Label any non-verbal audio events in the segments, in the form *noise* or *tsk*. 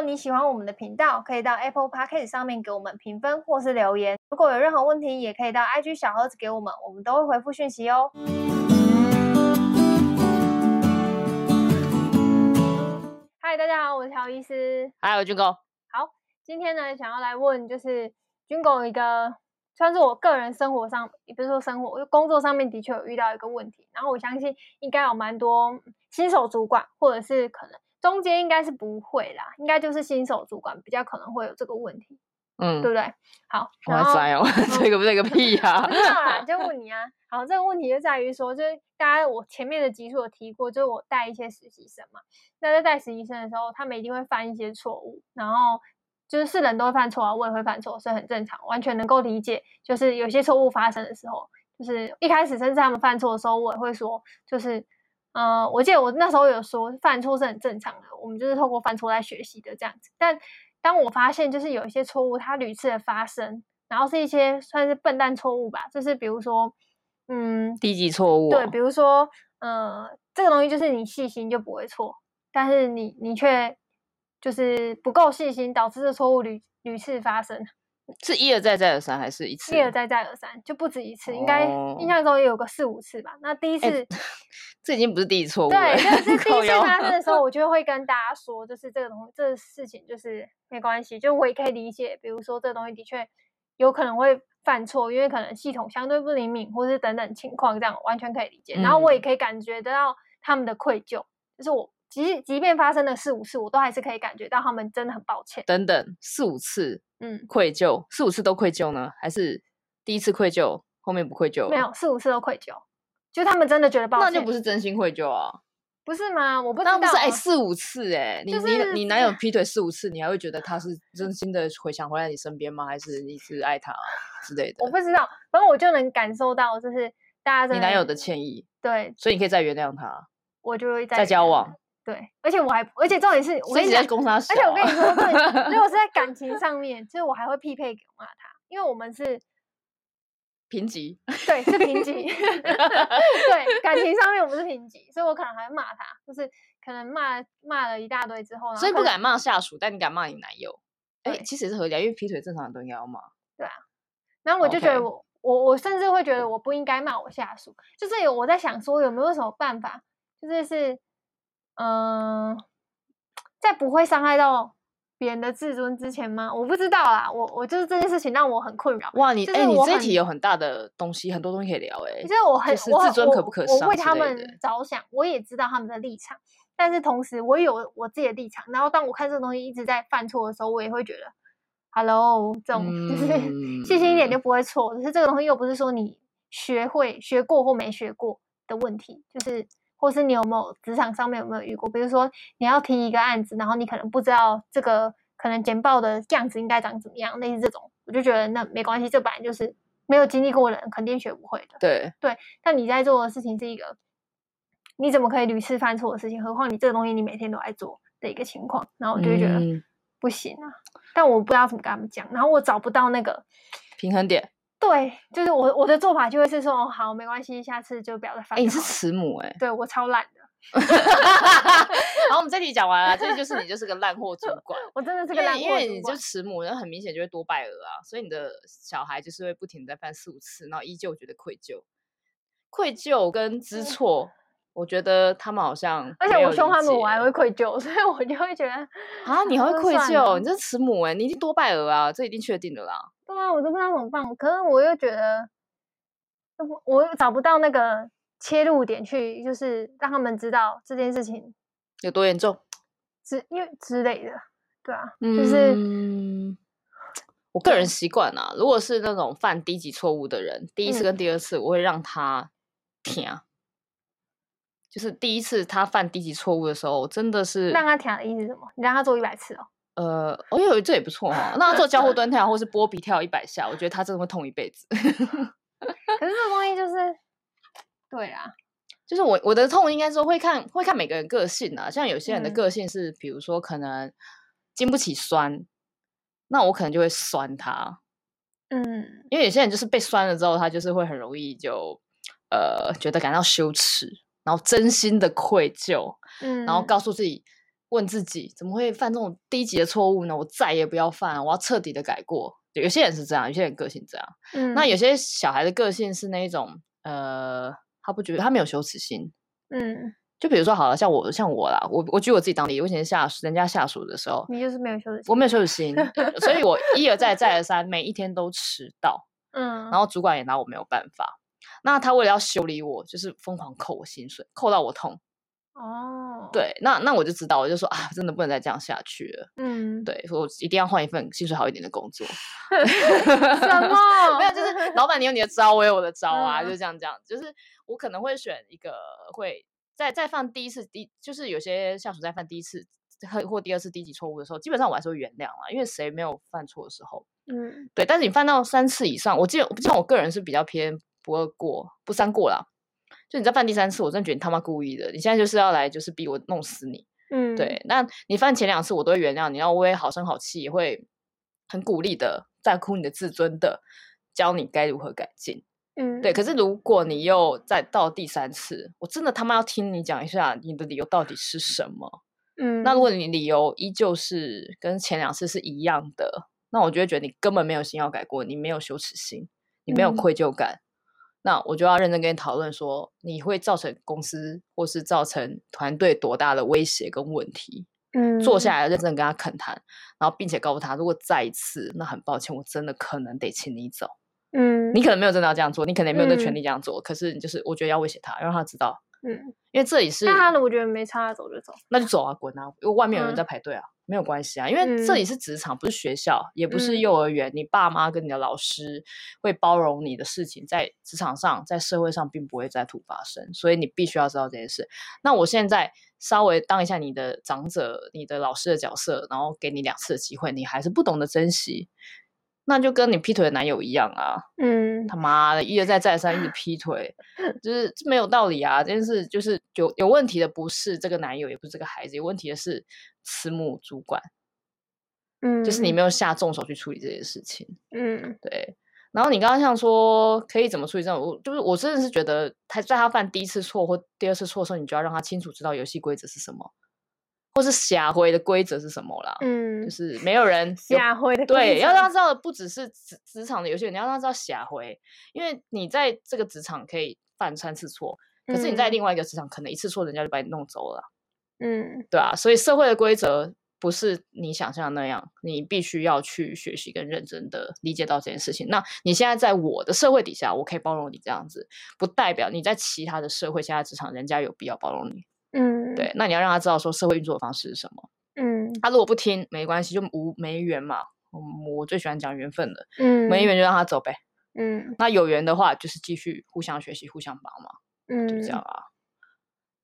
果你喜欢我们的频道，可以到 Apple Podcast 上面给我们评分或是留言。如果有任何问题，也可以到 IG 小盒子给我们，我们都会回复讯息哦。嗨，大家好，我是乔医师。嗨，我是军狗。好，今天呢，想要来问就是军狗一个，算是我个人生活上，也不是说生活，就工作上面的确有遇到一个问题。然后我相信应该有蛮多新手主管，或者是可能。中间应该是不会啦，应该就是新手主管比较可能会有这个问题，嗯，对不对？好，哇塞哦，*laughs* 这个不是个屁啊！不知道啦，就问你啊。好，这个问题就在于说，就是大家我前面的集数有提过，就是我带一些实习生嘛，那在带实习生的时候，他们一定会犯一些错误，然后就是是人都会犯错啊，我也会犯错，是很正常，完全能够理解。就是有些错误发生的时候，就是一开始甚至他们犯错的时候，我也会说，就是。呃，我记得我那时候有说犯错是很正常的，我们就是透过犯错来学习的这样子。但当我发现就是有一些错误它屡次的发生，然后是一些算是笨蛋错误吧，就是比如说，嗯，低级错误。对，比如说，呃，这个东西就是你细心就不会错，但是你你却就是不够细心，导致这错误屡屡次发生。是一而再再而三，还是一次？一而再再而三，就不止一次，应该印象中也有个四五次吧。那第一次，欸、这已经不是第一次错误。对，就是第一次发生的时候，我 *laughs* 就会跟大家说，就是这个东西，这个事情就是没关系，就我也可以理解。比如说，这个东西的确有可能会犯错，因为可能系统相对不灵敏，或是等等情况，这样完全可以理解。然后我也可以感觉得到他们的愧疚，就是我。即即便发生了四五次，我都还是可以感觉到他们真的很抱歉。等等，四五次，嗯，愧疚，四五次都愧疚呢？还是第一次愧疚，后面不愧疚？没有，四五次都愧疚，就他们真的觉得抱歉，那就不是真心愧疚啊？不是吗？我不知道，那不是哎、欸，四五次哎、欸，你、就是、你你男友劈腿四五次，你还会觉得他是真心的回想回来你身边吗？还是你是爱他之类的？我不知道，反正我就能感受到，就是大家你男友的歉意，对，所以你可以再原谅他，我就会再再交往。对，而且我还，而且重点是，我跟你讲，而且我跟你说，*laughs* 对如果是在感情上面，就是我还会匹配给骂他，因为我们是平级，对，是平级，*laughs* 对，感情上面我们是平级，所以我可能还会骂他，就是可能骂骂了一大堆之后，所以不敢骂下属，但你敢骂你男友，哎，其实也是合理，因为劈腿正常人都应该要骂，对啊，然后我就觉得我.我我甚至会觉得我不应该骂我下属，就是有我在想说有没有什么办法，就是是。嗯，在不会伤害到别人的自尊之前吗？我不知道啦，我我就是这件事情让我很困扰。哇，你哎、欸，你这一题有很大的东西，很多东西可以聊哎、欸。其实我很，就是自尊可不可伤？我为他们着想，我也知道他们的立场，但是同时我有我自己的立场。然后当我看这个东西一直在犯错的时候，我也会觉得，Hello，这种就是 *laughs* 细心一点就不会错。可是这个东西又不是说你学会学过或没学过的问题，就是。或是你有没有职场上面有没有遇过？比如说你要提一个案子，然后你可能不知道这个可能简报的样子应该长怎么样，类似这种，我就觉得那没关系，这本来就是没有经历过的人肯定学不会的。对对，但你在做的事情是一个，你怎么可以屡次犯错的事情？何况你这个东西你每天都在做的一个情况，然后我就会觉得不行啊。嗯、但我不知道怎么跟他们讲，然后我找不到那个平衡点。对，就是我我的做法就会是说，哦，好，没关系，下次就不要再犯。哎、欸，你是慈母哎、欸，对我超懒的。然后，我们这题讲完了，这就是你就是个烂货主管。*laughs* 我真的是个烂货主管，因为你就慈母，然后很明显就会多拜儿啊，所以你的小孩就是会不停在犯四五次，然后依旧觉得愧疚、愧疚跟知错。嗯我觉得他们好像，而且我凶他们，我还会愧疚，*laughs* 所以我就会觉得啊，你还会 *laughs* 愧疚？你这是慈母哎，你一定多拜儿啊，这一定确定的啦。对啊，我都不知道怎么办。可是我又觉得，我又找不到那个切入点去，就是让他们知道这件事情有多严重，*tsk* 之因为之类的，对啊，就是、嗯、我个人习惯啊，如果是那种犯低级错误的人，第一次跟第二次，我会让他听。就是第一次他犯低级错误的时候，真的是让他跳的意思是什么？你让他做一百次哦。呃，我以为这也不错哈。让他做交互蹲跳或是波比跳一百下，我觉得他真的会痛一辈子。*laughs* 可是这个东西就是，对啊，就是我我的痛应该说会看会看每个人个性啊。像有些人的个性是，比如说可能经不起酸，那我可能就会酸他。嗯，因为有些人就是被酸了之后，他就是会很容易就呃觉得感到羞耻。然后真心的愧疚，嗯，然后告诉自己，问自己，怎么会犯这种低级的错误呢？我再也不要犯，我要彻底的改过。有些人是这样，有些人个性这样。嗯，那有些小孩的个性是那一种，呃，他不觉得他没有羞耻心。嗯。就比如说好了，像我像我啦，我我举我自己当例，我以前下人家下属的时候，你就是没有羞耻心，我没有羞耻心，所以我一而再再而三，*laughs* 每一天都迟到，嗯，然后主管也拿我没有办法，那他为了要修理我，就是疯狂扣我薪水，扣到我痛，哦，对，那那我就知道，我就说啊，真的不能再这样下去了，嗯，对，我一定要换一份薪水好一点的工作 *laughs* *laughs* 什么？没有，就是老板你有你的招，我有我的招啊，嗯、就这样这样，就是我可能会选一个会。在在犯第一次第，就是有些下属在犯第一次或或第二次低级错误的时候，基本上我还是会原谅啊，因为谁没有犯错的时候？嗯，对。但是你犯到三次以上，我记得像我个人是比较偏不二过不三过啦。就你再犯第三次，我真的觉得你他妈故意的，你现在就是要来就是逼我弄死你。嗯，对。那你犯前两次我都会原谅你，然后我也好声好气，也会很鼓励的，在乎你的自尊的，教你该如何改进。嗯，对。可是如果你又再到第三次，我真的他妈要听你讲一下你的理由到底是什么。嗯，那如果你理由依旧是跟前两次是一样的，那我就会觉得你根本没有心要改过，你没有羞耻心，你没有愧疚感。嗯，那我就要认真跟你讨论说，你会造成公司或是造成团队多大的威胁跟问题。嗯，坐下来认真跟他恳谈，然后并且告诉他，如果再一次，那很抱歉，我真的可能得请你走。嗯，你可能没有真的要这样做，你可能也没有那权利这样做，嗯、可是你就是我觉得要威胁他，让他知道，嗯，因为这里是，那他的我觉得没差，走就走，那就走啊，滚啊，因为外面有人在排队啊，嗯、没有关系啊，因为这里是职场，不是学校，也不是幼儿园，嗯、你爸妈跟你的老师会包容你的事情，在职场上，在社会上并不会再突发生，所以你必须要知道这件事。那我现在稍微当一下你的长者，你的老师的角色，然后给你两次的机会，你还是不懂得珍惜。那就跟你劈腿的男友一样啊，嗯，他妈的，一而再再三一直劈腿，*laughs* 就是没有道理啊！这件事就是有有问题的，不是这个男友，也不是这个孩子，有问题的是慈母主管，嗯，就是你没有下重手去处理这件事情，嗯，对。然后你刚刚像说可以怎么处理这种，我就是我真的是觉得他在他犯第一次错或第二次错的时候，你就要让他清楚知道游戏规则是什么。或是下回的规则是什么啦？嗯，就是没有人 *laughs* 下回的规则。对，要让他知道的不只是职职场的游戏，你要让他知道下回，因为你在这个职场可以犯三次错，可是你在另外一个职场可能一次错，人家就把你弄走了。嗯，对啊，所以社会的规则不是你想象的那样，你必须要去学习跟认真的理解到这件事情。那你现在在我的社会底下，我可以包容你这样子，不代表你在其他的社会、其他职场，人家有必要包容你。嗯，对，那你要让他知道说社会运作的方式是什么。嗯，他如果不听，没关系，就无没缘嘛。嗯，我最喜欢讲缘分的。嗯，没缘就让他走呗。嗯，那有缘的话，就是继续互相学习，互相帮忙。嗯，就这样啊。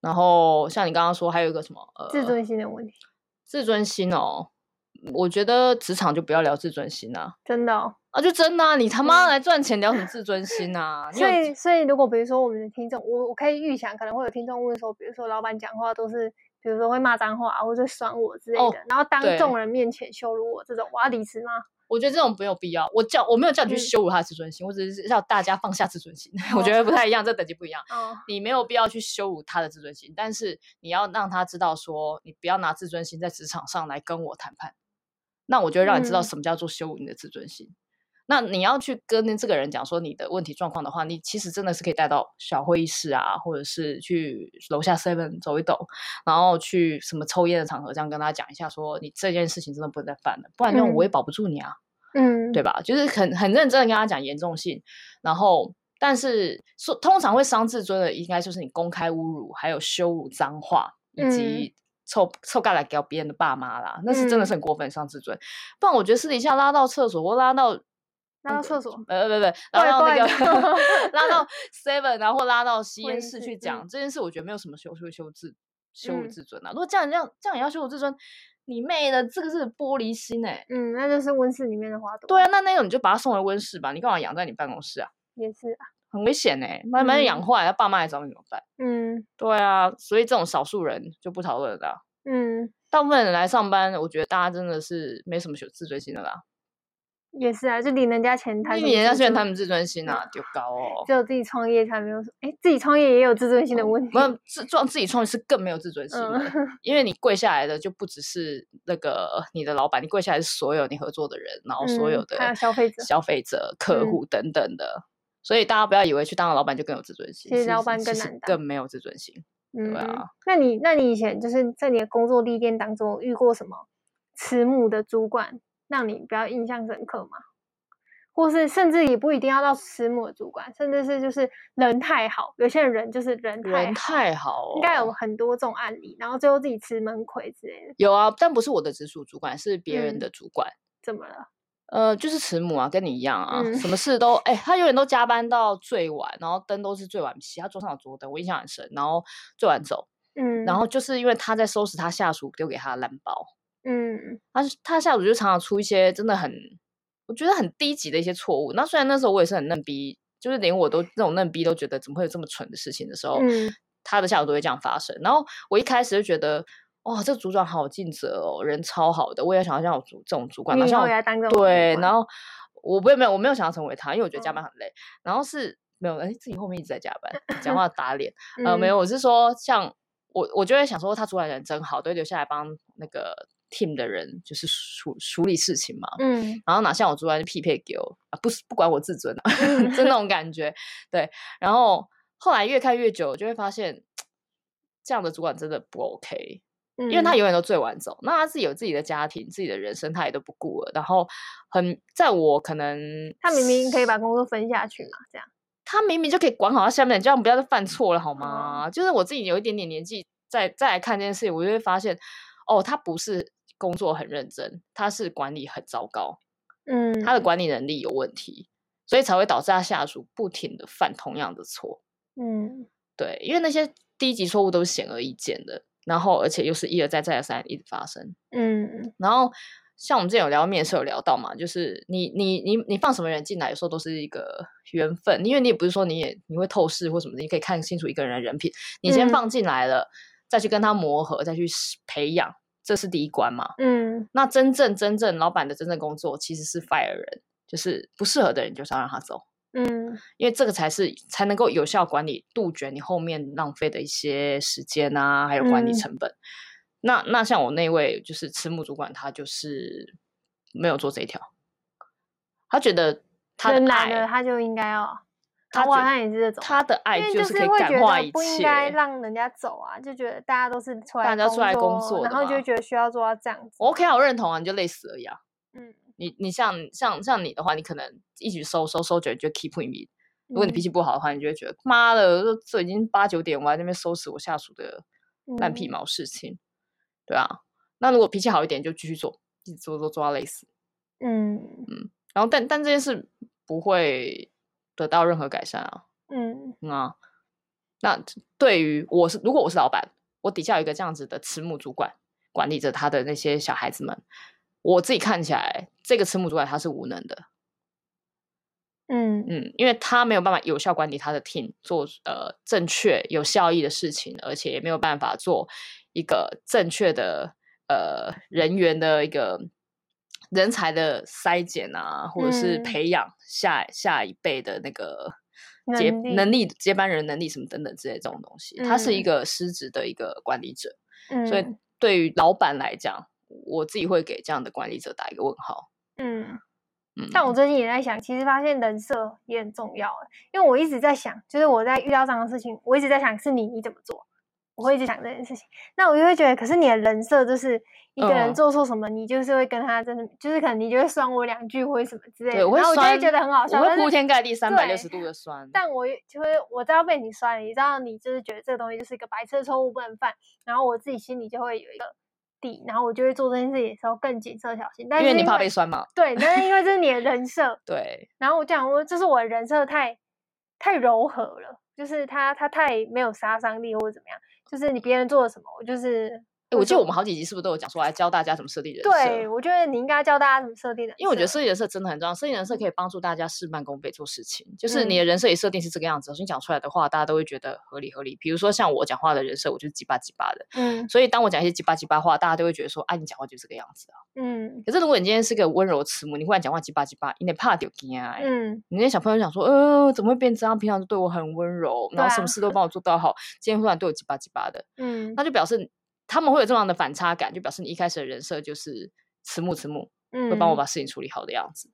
然后像你刚刚说，还有一个什么呃，自尊心的问题。自尊心哦，我觉得职场就不要聊自尊心啊。真的哦。啊，就真的啊！你他妈来赚钱，聊什么自尊心啊？*laughs* 所以，所以如果比如说我们的听众，我我可以预想，可能会有听众问说，比如说老板讲话都是，比如说会骂脏话或者酸我之类的，哦、然后当众人面前羞辱我，这种我要离职吗？我觉得这种没有必要。我叫我没有叫你去羞辱他的自尊心，嗯、我只是叫大家放下自尊心。哦、我觉得不太一样，这等级不一样。*laughs* 哦、你没有必要去羞辱他的自尊心，但是你要让他知道说，你不要拿自尊心在职场上来跟我谈判。那我就会让你知道什么叫做羞辱你的自尊心。嗯那你要去跟这个人讲说你的问题状况的话，你其实真的是可以带到小会议室啊，或者是去楼下 seven 走一走，然后去什么抽烟的场合，这样跟他讲一下，说你这件事情真的不能再犯了，不然这样我也保不住你啊，嗯，对吧？就是很很认真的跟他讲严重性，然后但是说通常会伤自尊的，应该就是你公开侮辱，还有羞辱脏话，以及臭臭盖来给别人的爸妈啦，那是真的是很过分伤自尊。不然我觉得私底下拉到厕所或拉到。拉到厕所，呃，不不不，拉到那个，*laughs* 拉到 *laughs* seven，然后拉到吸烟室去讲这件事，我觉得没有什么羞羞羞自羞辱自尊啊。如果这样这样这样也要羞辱自尊，你妹的，这个是玻璃心哎。嗯，那就是温室里面的花朵。对啊，那那种你就把它送回温室吧，你干嘛养在你办公室啊？也是啊，很危险哎，慢慢养坏，他爸妈来找你怎么办？嗯，对啊，所以这种少数人就不讨论了。嗯，大部分人来上班，我觉得大家真的是没什么有自尊心的啦。也是啊，就领人家钱他，领人家钱谈，他们自尊心啊，就高哦。只有自己创业才没有，哎，自己创业也有自尊心的问题。没有自创自己创业是更没有自尊心的，嗯、因为你跪下来的就不只是那个你的老板，你跪下来是所有你合作的人，然后所有的消费者、消费者、客户等等的。所以大家不要以为去当了老板就更有自尊心，其实老板更难当，更没有自尊心。嗯，对啊。那你那你以前就是在你的工作历练当中遇过什么慈母的主管，让你比较印象深刻吗？或是甚至也不一定要到慈母的主管，甚至是就是人太好，有些人就是人太好，人太好，应该有很多这种案例，然后最后自己吃闷亏之类的。有啊，但不是我的直属主管，是别人的主管。嗯，怎么了？呃，就是慈母啊，跟你一样啊，嗯、什么事都哎、欸，他永远都加班到最晚，然后灯都是最晚熄，他桌上有桌灯，我印象很深，然后最晚走，嗯，然后就是因为他在收拾他下属丢给他的烂包，嗯，他他下属就常常出一些真的很，我觉得很低级的一些错误。那虽然那时候我也是很嫩逼，就是连我都那种嫩逼都觉得怎么会有这么蠢的事情的时候，嗯、他的下属都会这样发生。然后我一开始就觉得。哇，这个组长好尽责哦，人超好的。我也想要像我主这种主管，像我对，然后我不没有，我没有想要成为他，因为我觉得加班很累。嗯、然后是没有，哎，自己后面一直在加班，讲话 *laughs* 打脸。嗯、呃，没有，我是说，像我，我就会想说，他主管人真好，都会留下来帮那个 team 的人，就是处处理事情嘛。嗯。然后哪像我主管就匹配给我啊，不是不管我自尊啊，就那 *laughs* 种感觉。对。然后后来越看越久，就会发现 *tsk* 这样的主管真的不 OK。因为他永远都最晚走，嗯、那他自己有自己的家庭、自己的人生，他也都不顾了。然后很在我可能，他明明可以把工作分下去嘛，这样他明明就可以管好他下面，这样不要再犯错了好吗？嗯、就是我自己有一点点年纪，再再来看这件事情，我就会发现，哦，他不是工作很认真，他是管理很糟糕，嗯，他的管理能力有问题，所以才会导致他下属不停的犯同样的错，嗯，对，因为那些低级错误都是显而易见的。然后，而且又是一而再、再而三一直发生。嗯，然后像我们之前有聊面试，有聊到嘛，就是你、你、你、你放什么人进来，有时候都是一个缘分，因为你也不是说你也你会透视或什么的，你可以看清楚一个人的人品。你先放进来了，嗯、再去跟他磨合，再去培养，这是第一关嘛。嗯，那真正真正老板的真正工作其实是 fire 人，就是不适合的人就是要让他走。嗯，因为这个才是才能够有效管理，杜绝你后面浪费的一些时间啊，还有管理成本。嗯、那那像我那位就是慈母主管，他就是没有做这一条，他觉得他的爱，他就应该要，他好像也是这种，他的爱就是可以感化一切，不应该让人家走啊，就觉得大家都是出来大家出来工作，然后就觉得需要做到这样子。我 OK 啊，我认同啊，你就累死而已啊。嗯。你你像像像你的话，你可能一直收收收久，你就 keep me。如果你脾气不好的话，你就会觉得妈的，这已经八九点，我在那边收拾我下属的烂皮毛事情，嗯、对啊。那如果脾气好一点，就继续做，一直做做做到累死。嗯嗯。然后但但这件事不会得到任何改善啊。嗯嗯啊。那对于我是，如果我是老板，我底下有一个这样子的慈母主管，管理着他的那些小孩子们。我自己看起来，这个慈母主管他是无能的，嗯。嗯，因为他没有办法有效管理他的 team，做呃正确有效益的事情，而且也没有办法做一个正确的呃人员的一个人才的筛检啊，或者是培养下、嗯、下一辈的那个接能力，接班人能力什么等等之类这种东西，他是一个失职的一个管理者，嗯、所以对于老板来讲。我自己会给这样的管理者打一个问号。嗯嗯，但我最近也在想，其实发现人设也很重要。因为我一直在想，就是我在遇到这样的事情，我一直在想是你你怎么做，我会一直想这件事情。那我就会觉得，可是你的人设就是一个人做错什么，嗯、你就是会跟他真的，就是可能你就会酸我两句或者什么之类的。对，我会酸，然后我就会觉得很好笑，我会铺天盖地三百六十度的酸。但我就会我知道被你酸了，你知道你就是觉得这个东西就是一个白痴错误不能犯，然后我自己心里就会有一个。然后我就会做这件事情的时候更谨慎小心，但是因为你怕被酸嘛？对，但是因为这是你的人设。*laughs* 对。然后我讲我，这是我的人设太太柔和了，就是他他太没有杀伤力或者怎么样，就是你别人做了什么，我就是哎，我记得我们好几集是不是都有讲说来教大家怎么设定人设？对，我觉得你应该教大家怎么设定的，因为我觉得设计人设真的很重要，设计人设可以帮助大家事半功倍做事情。就是你的人设也设定是这个样子，所以你讲出来的话，大家都会觉得合理合理。比如说像我讲话的人设，我就是鸡巴鸡巴的，嗯，所以当我讲一些鸡巴鸡巴话，大家都会觉得说，哎，你讲话就是这个样子啊，嗯。可是如果你今天是个温柔慈母，你忽然讲话鸡巴鸡巴，你得怕丢惊啊，嗯，你那些小朋友想说，呃，怎么会变这样？平常都对我很温柔，然后什么事都帮我做到好，今天忽然对我鸡巴鸡巴的，嗯，那就表示。他们会有这样的反差感，就表示你一开始的人设就是慈母慈母，嗯，会帮我把事情处理好的样子。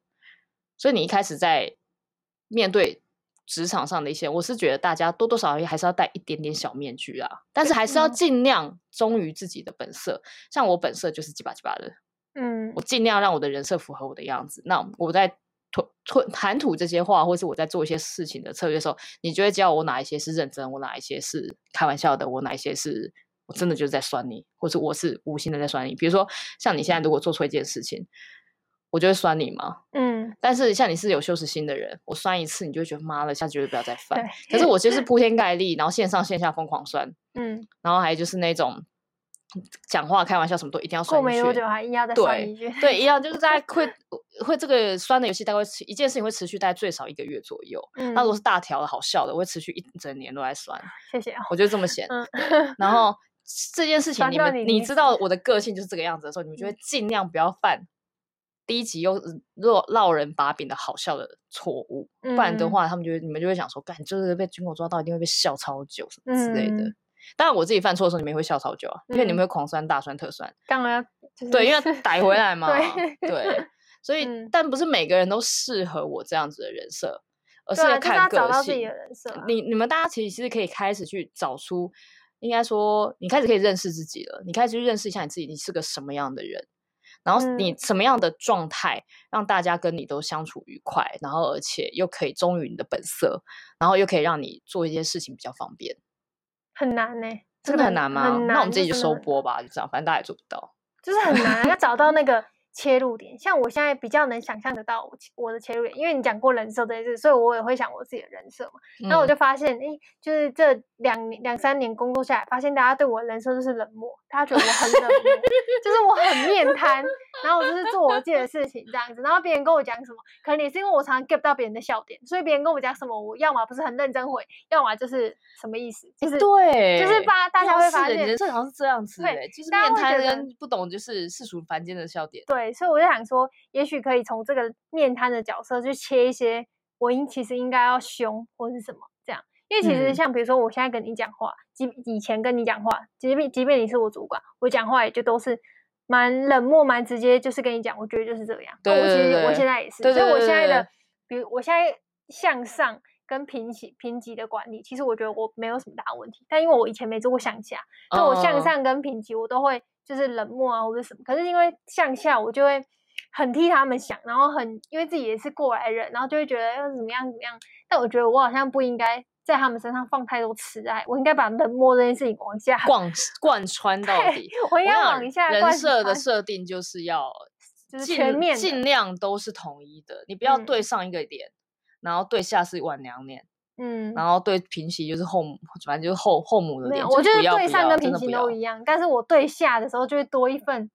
所以你一开始在面对职场上的一些，我是觉得大家多多少少还是要戴一点点小面具啊，但是还是要尽量忠于自己的本色。像我本色就是鸡巴鸡巴的，嗯，我尽量让我的人设符合我的样子。那我在吐吐谈吐这些话，或是我在做一些事情的策略的时候，你就会知道我哪一些是认真，我哪一些是开玩笑的，我哪一些是。我真的就是在酸你，或者我是无心的在酸你。比如说，像你现在如果做错一件事情，我就会酸你嘛。嗯。但是像你是有羞耻心的人，我酸一次，你就会觉得妈的，下次绝对不要再 *laughs* 犯。对。可是我就是铺天盖地，然后线上线下疯狂酸。*laughs* 嗯。然后还有就是那种讲话开玩笑什么都一定要酸。过没多久还硬要再酸一句。对，一样就是在会 *laughs* 会这个酸的游戏，大概一件事情会持续大概最少一个月左右。嗯。那如果是大条的好笑的，我会持续一整年都在酸。谢谢。我就这么闲。嗯。然后。这件事情，你们你知道我的个性就是这个样子的时候，你们就会尽量不要犯低级又落落人把柄的好笑的错误，不然的话，他们就会你们就会想说，干就是被军狗抓到，一定会被笑超久什么之类的。当然，我自己犯错的时候，你们也会笑超久啊，因为你们会狂酸、大酸、特酸。当然，对，因为逮回来 *laughs* 嘛。对，所以但不是每个人都适合我这样子的人设，而是要看个性。你你们大家其实其实可以开始去找出。应该说，你开始可以认识自己了。你开始去认识一下你自己，你是个什么样的人，然后你什么样的状态，让大家跟你都相处愉快，然后而且又可以忠于你的本色，然后又可以让你做一些事情比较方便。很难呢、欸，真的很难吗？难那我们自己就收播吧，就这样，反正大家也做不到。就是很难，要找到那个。切入点，像我现在比较能想象得到我我的切入点，因为你讲过人设这件事，所以我也会想我自己的人设嘛。然后我就发现，哎、嗯，就是这两两三年工作下来，发现大家对我的人设就是冷漠，大家觉得我很冷漠，就是我很面瘫，然后我就是做我自己的事情这样子。然后别人跟我讲什么，可能也是因为我常常 get 不到别人的笑点，所以别人跟我讲什么，我要么不是很认真回，要么就是什么意思，就是对，就是发大家会发现人设好像是这样子，对，就是面瘫人不懂就是世俗凡间的笑点，对。对，所以我就想说，也许可以从这个面瘫的角色去切一些，我应其实应该要凶或是什么这样，因为其实像比如说我现在跟你讲话，即、嗯、以前跟你讲话，即便即便你是我主管，我讲话也就都是蛮冷漠、蛮直接，就是跟你讲，我觉得就是这样。对，对，对，对，我其实我现在也是，所以我现在的，比如我现在向上跟平级平级的管理，其实我觉得我没有什么大问题，但因为我以前没做过向下，所以我向上跟平级我都会。就是冷漠啊，或者什么，可是因为向下，我就会很替他们想，然后很因为自己也是过来人，然后就会觉得要怎么样怎么样。但我觉得我好像不应该在他们身上放太多慈爱，我应该把冷漠这件事情往下 *laughs* 贯贯穿到底。我应该往下。人设的设定就是要就是全面，尽量都是统一的，你不要对上一个脸，嗯、然后对下是晚娘脸。嗯，然后对平息就是后母，反正就是后后母的脸。我觉得对上跟平息都一样，但是我对下的时候就会多一份，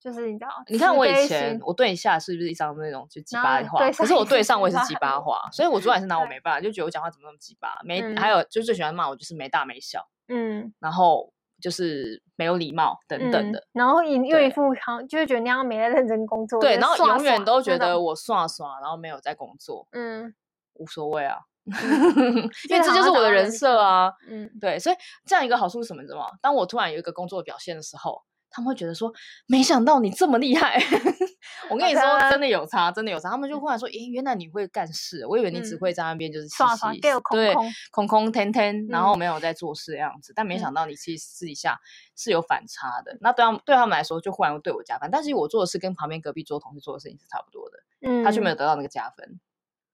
就是你知道，你看我以前我对下是不是一张那种就鸡巴话？可是我对上我也是鸡巴话，所以我主管是拿我没办法，就觉得我讲话怎么那么鸡巴？没，还有就最喜欢骂我就是没大没小，嗯，然后就是没有礼貌等等的，然后一又一副好像就会觉得那样没在认真工作，对，然后永远都觉得我刷刷，然后没有在工作，嗯，无所谓啊。*laughs* 因为这就是我的人设啊，嗯，对，所以这样一个好处是什么？你知道吗？当我突然有一个工作表现的时候，他们会觉得说，没想到你这么厉害。*laughs* 我跟你说，真的有差，真的有差。他们就忽然说，诶，原来你会干事，我以为你只会在那边就是嘻嘻，对，空空天天，然后没有在做事的样子。但没想到你其实私底下是有反差的。那对他们对他们来说，就忽然会对我加分。但是我做的事跟旁边隔壁桌同事做的事情是差不多的，嗯，他却没有得到那个加分。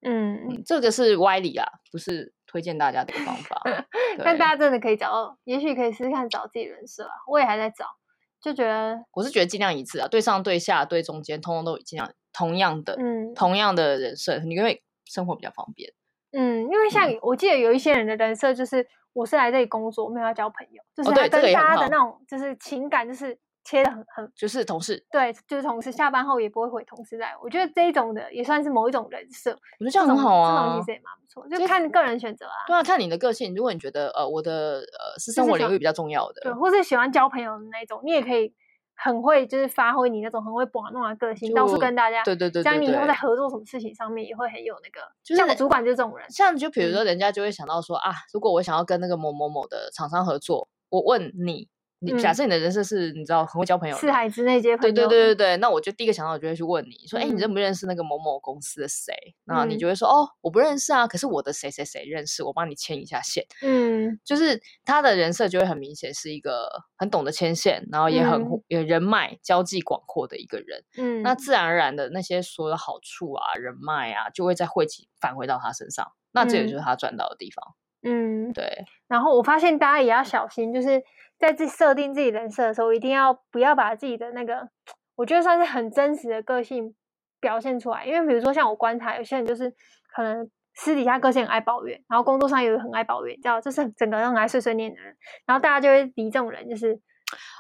嗯，这个是歪理啊，不是推荐大家的方法。*laughs* 但大家真的可以找到，也许可以试试看找自己人设啊。我也还在找，就觉得我是觉得尽量一致啊，对上对下对中间，通通都尽量同样的，嗯，同样的人设，你因为生活比较方便。嗯，因为像我记得有一些人的人设，就是我是来这里工作，没有要交朋友，就是跟大家的那种就是情感就是。切的很很，就是同事，对，就是同事，下班后也不会回同事在。我觉得这一种的也算是某一种人设，我觉得这样很好啊，这种其实也蛮不错，就看个人选择啊。对啊，看你的个性。如果你觉得呃我的呃是生活领域比较重要的，对，或是喜欢交朋友的那种，你也可以很会就是发挥你那种很会玩弄的个性，到处跟大家，对对对，这样你以后在合作什么事情上面也会很有那个。就是像我主管就是这种人，像就比如说人家就会想到说啊，如果我想要跟那个某某某的厂商合作，我问你。你假设你的人设是，你知道很会交朋友，四海之内皆朋友。对对对对对，那我就第一个想到，我就会去问你说，哎，你认不认识那个某某公司的谁？然后你就会说，哦，我不认识啊，可是我的谁谁谁认识，我帮你牵一下线。嗯，就是他的人设就会很明显是一个很懂得牵线，然后也很有人脉、交际广阔的一个人。嗯，那自然而然的那些所有好处啊、人脉啊，就会再汇集返回到他身上。那这也就是他赚到的地方。嗯，对。然后我发现大家也要小心，就是。在自己设定自己人设的时候，一定要不要把自己的那个，我觉得算是很真实的个性表现出来。因为比如说像我观察，有些人就是可能私底下个性很爱抱怨，然后工作上又很爱抱怨，知道就是整个人很爱碎碎念的人，然后大家就会离这种人就是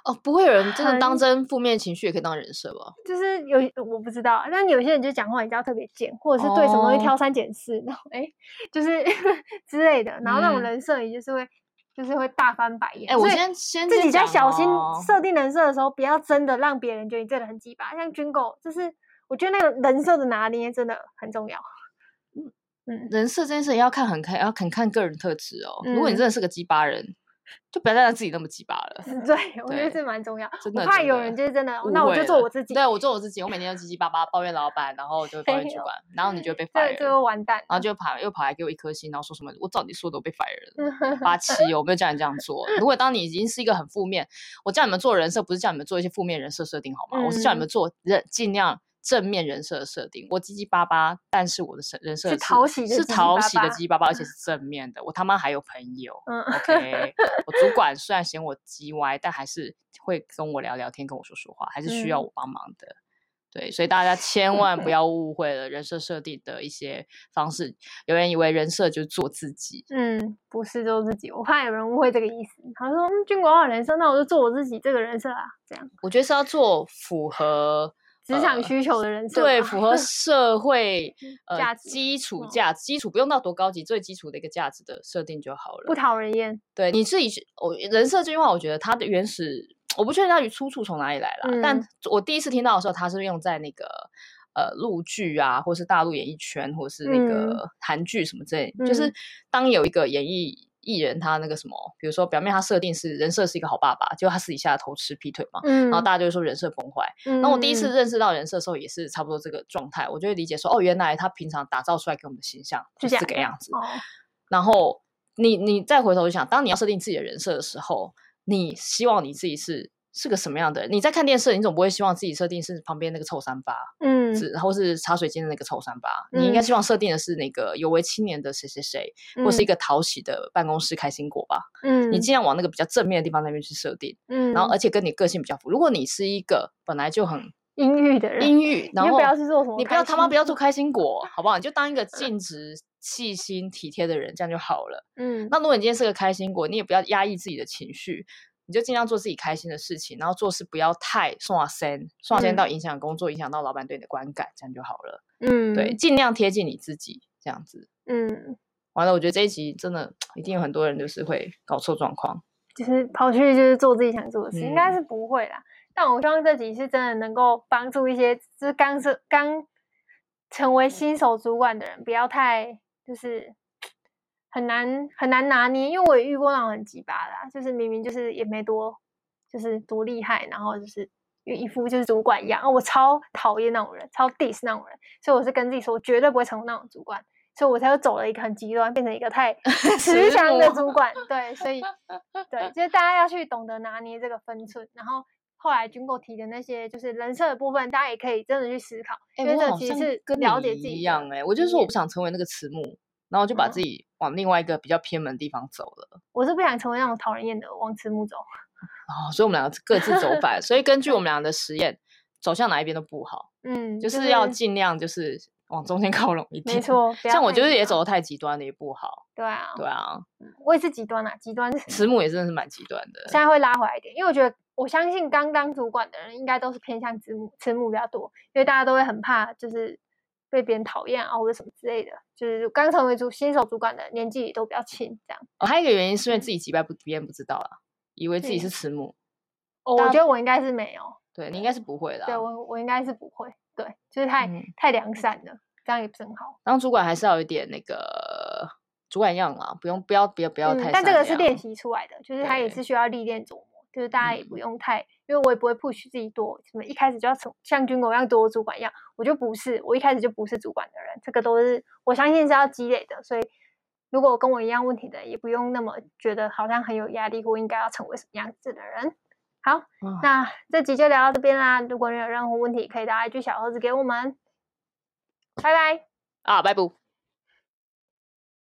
哦，不会有人真的当真负面情绪也可以当人设吧？就是有我不知道，但有些人就讲话你知道特别贱，或者是对什么东西挑三拣四，然后哎，就是 *laughs* 之类的，然后那种人设也就是会。就是会大翻白眼。哎、欸，我先先自己在小心设定人设的时候，不要真的让别人觉得你这个人很鸡巴。像军狗，就是我觉得那个人设的拿捏真的很重要。嗯嗯，人设这件事要看很看，要很看个人特质哦。嗯、如果你真的是个鸡巴人。就不要再让自己那么鸡巴了。对，*laughs* 我觉得这蛮重要。真的，我怕有人就是真的，那我就做我自己。对，我做我自己，我每天都叽叽巴巴抱怨老板，然后就抱怨主 *laughs* 管，然后你就被 fire 了，最后完蛋。然后就跑又跑来给我一颗星，然后说什么我照你说的我被 fire 了，*laughs* 八七，我没有叫你这样做。如果当你已经是一个很负面，我叫你们做人设，不是叫你们做一些负面人设设定好吗？我是叫你们做人尽量。正面人设的设定，我叽叽巴巴，但是我的人设是讨喜的，是讨喜的叽叽巴巴，而且是正面的。我他妈还有朋友，嗯，OK。我主管虽然嫌我叽歪，但还是会跟我聊聊天，跟我说说话，还是需要我帮忙的。嗯、对，所以大家千万不 *laughs* 要误会了人设设定的一些方式。有人以为人设就是做自己，嗯，不是做自己。我怕有人误会这个意思。他说：“嗯，军国好人设，那我就做我自己这个人设啊。”这样，我觉得是要做符合。职场需求的人设、呃，对，符合 *laughs* 社会呃价值基础价值，基础不用到多高级，最基础的一个价值的设定就好了，不讨人厌。对，你自己我人设这句话，我觉得它的原始，我不确定它出处从哪里来了，嗯、但我第一次听到的时候，它是用在那个呃陆剧啊，或是大陆演艺圈，或是那个韩剧什么之类，嗯、就是当有一个演艺。艺人他那个什么，比如说表面他设定是人设是一个好爸爸，结果他私底下偷吃劈腿嘛，嗯、然后大家就会说人设崩坏。那、嗯、我第一次认识到人设的时候，也是差不多这个状态，我就会理解说，哦，原来他平常打造出来给我们的形象就是这个样子。哦、然后你你再回头去想，当你要设定自己的人设的时候，你希望你自己是。是个什么样的人？你在看电视，你总不会希望自己设定是旁边那个臭三八，嗯，然后是茶水间的那个臭三八。嗯、你应该希望设定的是那个有为青年的谁谁谁，嗯、或是一个讨喜的办公室开心果吧。嗯，你尽量往那个比较正面的地方那边去设定。嗯，然后而且跟你个性比较符。如果你是一个本来就很阴郁的人，阴郁，然后你不要去做什么，你不要他妈不要做开心果，好不好？你就当一个 *laughs* 尽职、细心、体贴的人，这样就好了。嗯，那如果你今天是个开心果，你也不要压抑自己的情绪。你就尽量做自己开心的事情，然后做事不要太耍身，耍身到影响工作，嗯、影响到老板对你的观感，这样就好了。嗯，对，尽量贴近你自己，这样子。嗯，完了，我觉得这一集真的一定有很多人就是会搞错状况，就是跑去就是做自己想做的事，嗯、应该是不会啦。但我希望这集是真的能够帮助一些就是刚是刚成为新手主管的人，不要太就是。很难很难拿捏，因为我也遇过那种很鸡巴的，啊，就是明明就是也没多，就是多厉害，然后就是一副就是主管一样，我超讨厌那种人，超 diss 那种人，所以我是跟自己说，我绝对不会成为那种主管，所以我才会走了一个很极端，变成一个太 *laughs* 慈祥的主管。对，所以对，就是大家要去懂得拿捏这个分寸。然后后来军购提的那些就是人设的部分，大家也可以真的去思考，欸、因为这其实是了解自己一样，欸。哎，我就是说我不想成为那个慈母。然后就把自己往另外一个比较偏门的地方走了。嗯、我是不想成为那种讨人厌的往慈母走。*laughs* 哦，所以我们两个各自走反。所以根据我们俩的实验，走向哪一边都不好。嗯，就是要尽量就是往中间靠拢一点。没错，像我就是也走的太极端了，也不好。对啊，对啊，我也是极端啊，极端。*laughs* 慈母也真的是蛮极端的。现在会拉回来一点，因为我觉得我相信刚当主管的人应该都是偏向慈母，慈母比较多，因为大家都会很怕就是被别人讨厌啊或者什么之类的。就是刚成为主新手主管的年纪都比较轻，这样。哦，还有一个原因是因为自己击败不别人不知道啊，以为自己是慈母。哦，我觉得我应该是没有。对，你应该是不会的。对我，我应该是不会。对，就是太、嗯、太良善了。这样也不是很好。当主管还是要有一点那个主管样啊，不用不要不要不要太、嗯。但这个是练习出来的，就是他也是需要历练琢磨。就是大家也不用太，因为我也不会 push 自己多什么，一开始就要从像军狗一样多主管一样，我就不是，我一开始就不是主管的人。这个都是我相信是要积累的，所以如果跟我一样问题的，也不用那么觉得好像很有压力，或应该要成为什么样子的人。好，嗯、那这集就聊到这边啦。如果你有任何问题，可以打一句小盒子给我们。拜拜啊，拜拜。